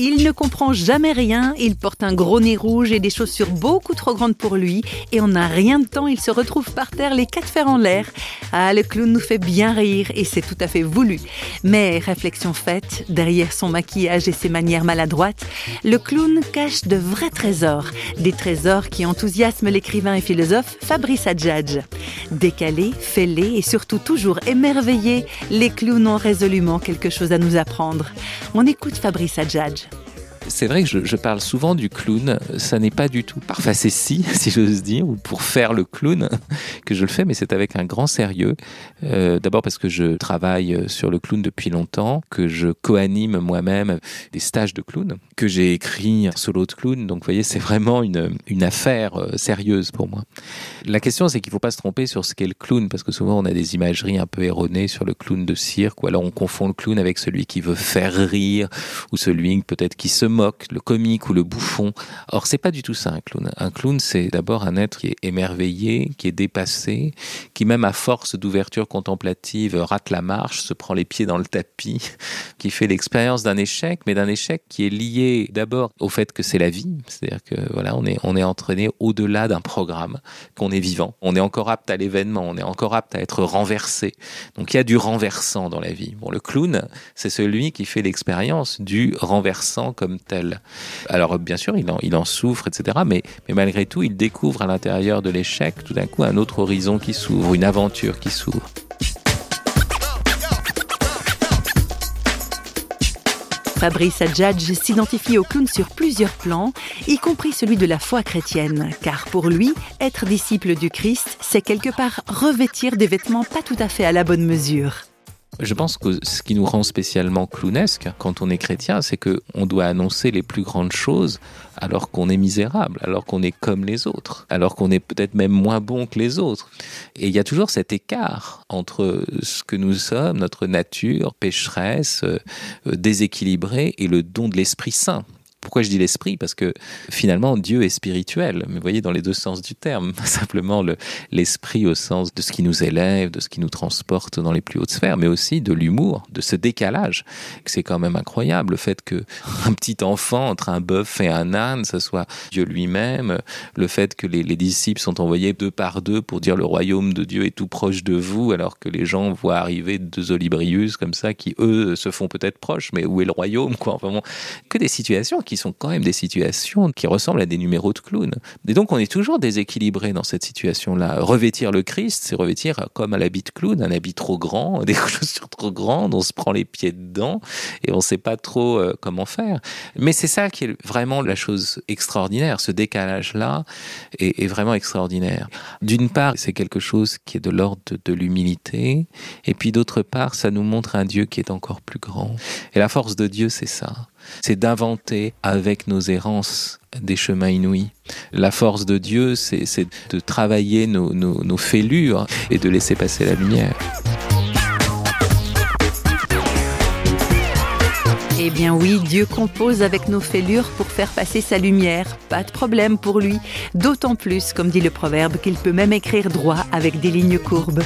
Il ne comprend jamais rien, il porte un gros nez rouge et des chaussures beaucoup trop grandes pour lui, et en un rien de temps, il se retrouve par terre les quatre fers en l'air. Ah, le clown nous fait bien rire, et c'est tout à fait voulu. Mais réflexion faite, derrière son maquillage et ses manières maladroites, le clown cache de vrais trésors, des trésors qui enthousiasment l'écrivain et philosophe Fabrice Adjadj. Décalé, fêlé et surtout toujours émerveillé, les clowns ont résolument quelque chose à nous apprendre. On écoute Fabrice Adjadj c'est vrai que je, parle souvent du clown. Ça n'est pas du tout par facétie, si j'ose dire, ou pour faire le clown que je le fais, mais c'est avec un grand sérieux. Euh, d'abord parce que je travaille sur le clown depuis longtemps, que je co-anime moi-même des stages de clown, que j'ai écrit un solo de clown. Donc, vous voyez, c'est vraiment une, une affaire euh, sérieuse pour moi. La question, c'est qu'il ne faut pas se tromper sur ce qu'est le clown, parce que souvent on a des imageries un peu erronées sur le clown de cirque, ou alors on confond le clown avec celui qui veut faire rire, ou celui peut-être qui se le comique ou le bouffon. Or, c'est pas du tout ça un clown. Un clown, c'est d'abord un être qui est émerveillé, qui est dépassé, qui même à force d'ouverture contemplative rate la marche, se prend les pieds dans le tapis, qui fait l'expérience d'un échec, mais d'un échec qui est lié d'abord au fait que c'est la vie, c'est-à-dire que voilà, on est on est entraîné au-delà d'un programme, qu'on est vivant, on est encore apte à l'événement, on est encore apte à être renversé. Donc il y a du renversant dans la vie. Bon, le clown, c'est celui qui fait l'expérience du renversant comme Alors bien sûr, il en, il en souffre, etc. Mais, mais malgré tout, il découvre à l'intérieur de l'échec tout d'un coup un autre horizon qui s'ouvre, une aventure qui s'ouvre. Fabrice Adjadj s'identifie au clown sur plusieurs plans, y compris celui de la foi chrétienne, car pour lui, être disciple du Christ, c'est quelque part revêtir des vêtements pas tout à fait à la bonne mesure. Je pense que ce qui nous rend spécialement clownesque quand on est chrétien, c'est que on doit annoncer les plus grandes choses alors qu'on est misérable, alors qu'on est comme les autres, alors qu'on est peut-être même moins bon que les autres. Et il y a toujours cet écart entre ce que nous sommes, notre nature pécheresse, euh, déséquilibrée, et le don de l'Esprit Saint. Pourquoi je dis l'esprit? Parce que finalement, Dieu est spirituel, mais vous voyez, dans les deux sens du terme, simplement l'esprit au sens de ce qui nous élève, de ce qui nous transporte dans les plus hautes sphères, mais aussi de l'humour, de ce décalage. C'est quand même incroyable, le fait que un petit enfant entre un bœuf et un âne, ce soit Dieu lui-même, le fait que les, les, disciples sont envoyés deux par deux pour dire le royaume de Dieu est tout proche de vous, alors que les gens voient arriver deux olibrius comme ça, qui eux se font peut-être proches, mais où est le royaume, quoi? Enfin bon, que des situations qui sont quand même des situations qui ressemblent à des numéros de clown. Et donc on est toujours déséquilibré dans cette situation-là. Revêtir le Christ, c'est revêtir comme à l'habit de clown, un habit trop grand, des chaussures trop grandes, on se prend les pieds dedans et on ne sait pas trop euh, comment faire. Mais c'est ça qui est vraiment la chose extraordinaire. Ce décalage-là est, est, vraiment extraordinaire. D'une part, c'est quelque chose qui est de l'ordre de, de l'humilité, et puis d'autre part, ça nous montre un Dieu qui est encore plus grand. Et la force de Dieu, c'est ça c'est d'inventer avec nos errances des chemins inouïs. La force de Dieu, c'est de travailler nos, fêlures et de laisser passer la lumière. Eh bien oui, Dieu compose avec nos fêlures pour faire passer sa lumière. Pas de problème pour lui. D'autant plus, comme dit le proverbe, qu'il peut même écrire droit avec des lignes courbes.